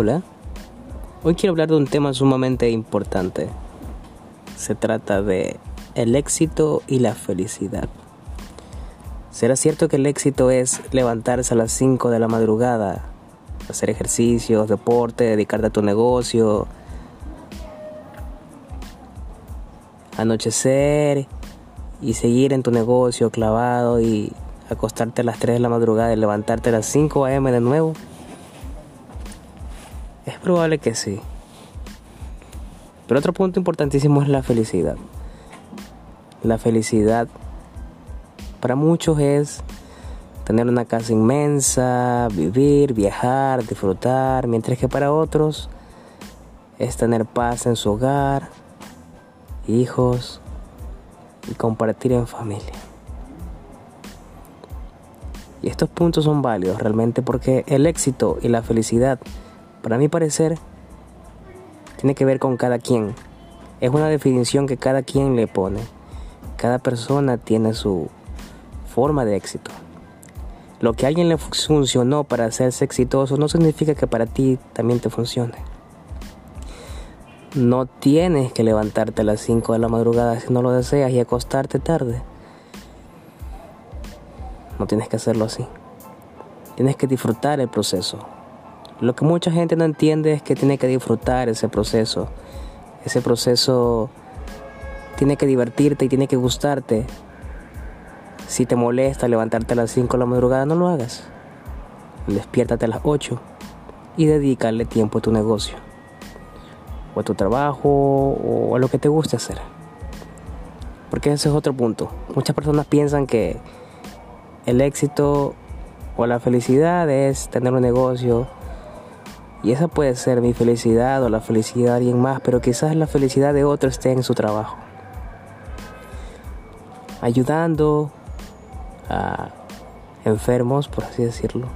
Hola, hoy quiero hablar de un tema sumamente importante. Se trata de el éxito y la felicidad. ¿Será cierto que el éxito es levantarse a las 5 de la madrugada, hacer ejercicios, deporte, dedicarte a tu negocio, anochecer y seguir en tu negocio clavado y acostarte a las 3 de la madrugada y levantarte a las 5 a.m. de nuevo? Es probable que sí. Pero otro punto importantísimo es la felicidad. La felicidad para muchos es tener una casa inmensa, vivir, viajar, disfrutar, mientras que para otros es tener paz en su hogar, hijos y compartir en familia. Y estos puntos son válidos realmente porque el éxito y la felicidad para mi parecer, tiene que ver con cada quien. Es una definición que cada quien le pone. Cada persona tiene su forma de éxito. Lo que a alguien le funcionó para hacerse exitoso no significa que para ti también te funcione. No tienes que levantarte a las 5 de la madrugada si no lo deseas y acostarte tarde. No tienes que hacerlo así. Tienes que disfrutar el proceso. Lo que mucha gente no entiende es que tiene que disfrutar ese proceso. Ese proceso tiene que divertirte y tiene que gustarte. Si te molesta levantarte a las 5 de la madrugada, no lo hagas. Despiértate a las 8 y dedícale tiempo a tu negocio, o a tu trabajo, o a lo que te guste hacer. Porque ese es otro punto. Muchas personas piensan que el éxito o la felicidad es tener un negocio, y esa puede ser mi felicidad o la felicidad de alguien más, pero quizás la felicidad de otro esté en su trabajo. Ayudando a enfermos, por así decirlo.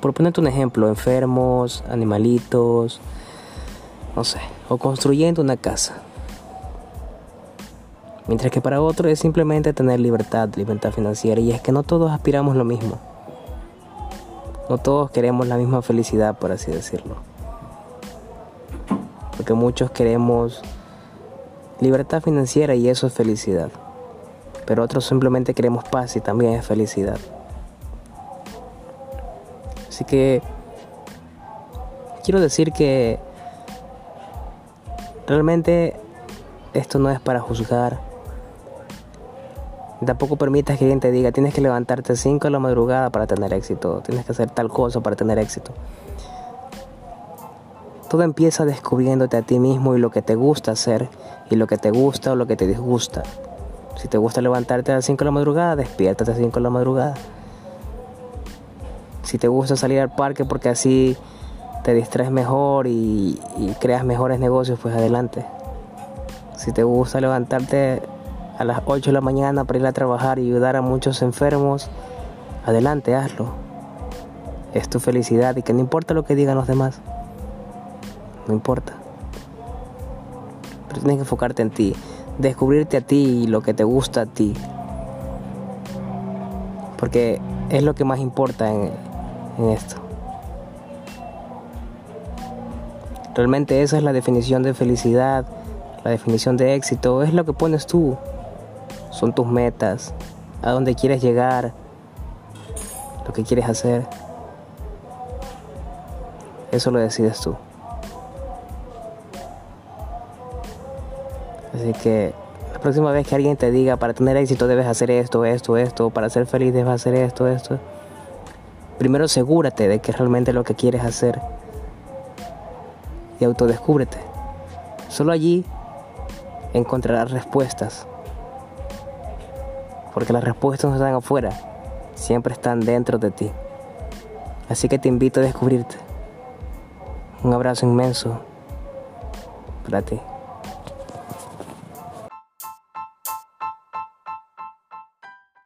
Por ponerte un ejemplo, enfermos, animalitos, no sé, o construyendo una casa. Mientras que para otro es simplemente tener libertad, libertad financiera, y es que no todos aspiramos lo mismo. No todos queremos la misma felicidad, por así decirlo. Porque muchos queremos libertad financiera y eso es felicidad. Pero otros simplemente queremos paz y también es felicidad. Así que quiero decir que realmente esto no es para juzgar Tampoco permitas que alguien te diga, tienes que levantarte a 5 de la madrugada para tener éxito, tienes que hacer tal cosa para tener éxito. Todo empieza descubriéndote a ti mismo y lo que te gusta hacer, y lo que te gusta o lo que te disgusta. Si te gusta levantarte a las 5 de la madrugada, despiértate a las 5 de la madrugada. Si te gusta salir al parque porque así te distraes mejor y creas mejores negocios, pues adelante. Si te gusta levantarte a las 8 de la mañana para ir a trabajar y ayudar a muchos enfermos, adelante, hazlo. Es tu felicidad y que no importa lo que digan los demás. No importa. Pero tienes que enfocarte en ti, descubrirte a ti y lo que te gusta a ti. Porque es lo que más importa en, en esto. Realmente esa es la definición de felicidad, la definición de éxito, es lo que pones tú son tus metas, a dónde quieres llegar, lo que quieres hacer. Eso lo decides tú. Así que la próxima vez que alguien te diga para tener éxito debes hacer esto, esto, esto, para ser feliz debes hacer esto, esto. Primero asegúrate de que realmente lo que quieres hacer y autodescúbrete. Solo allí encontrarás respuestas porque las respuestas no están afuera, siempre están dentro de ti. Así que te invito a descubrirte. Un abrazo inmenso para ti.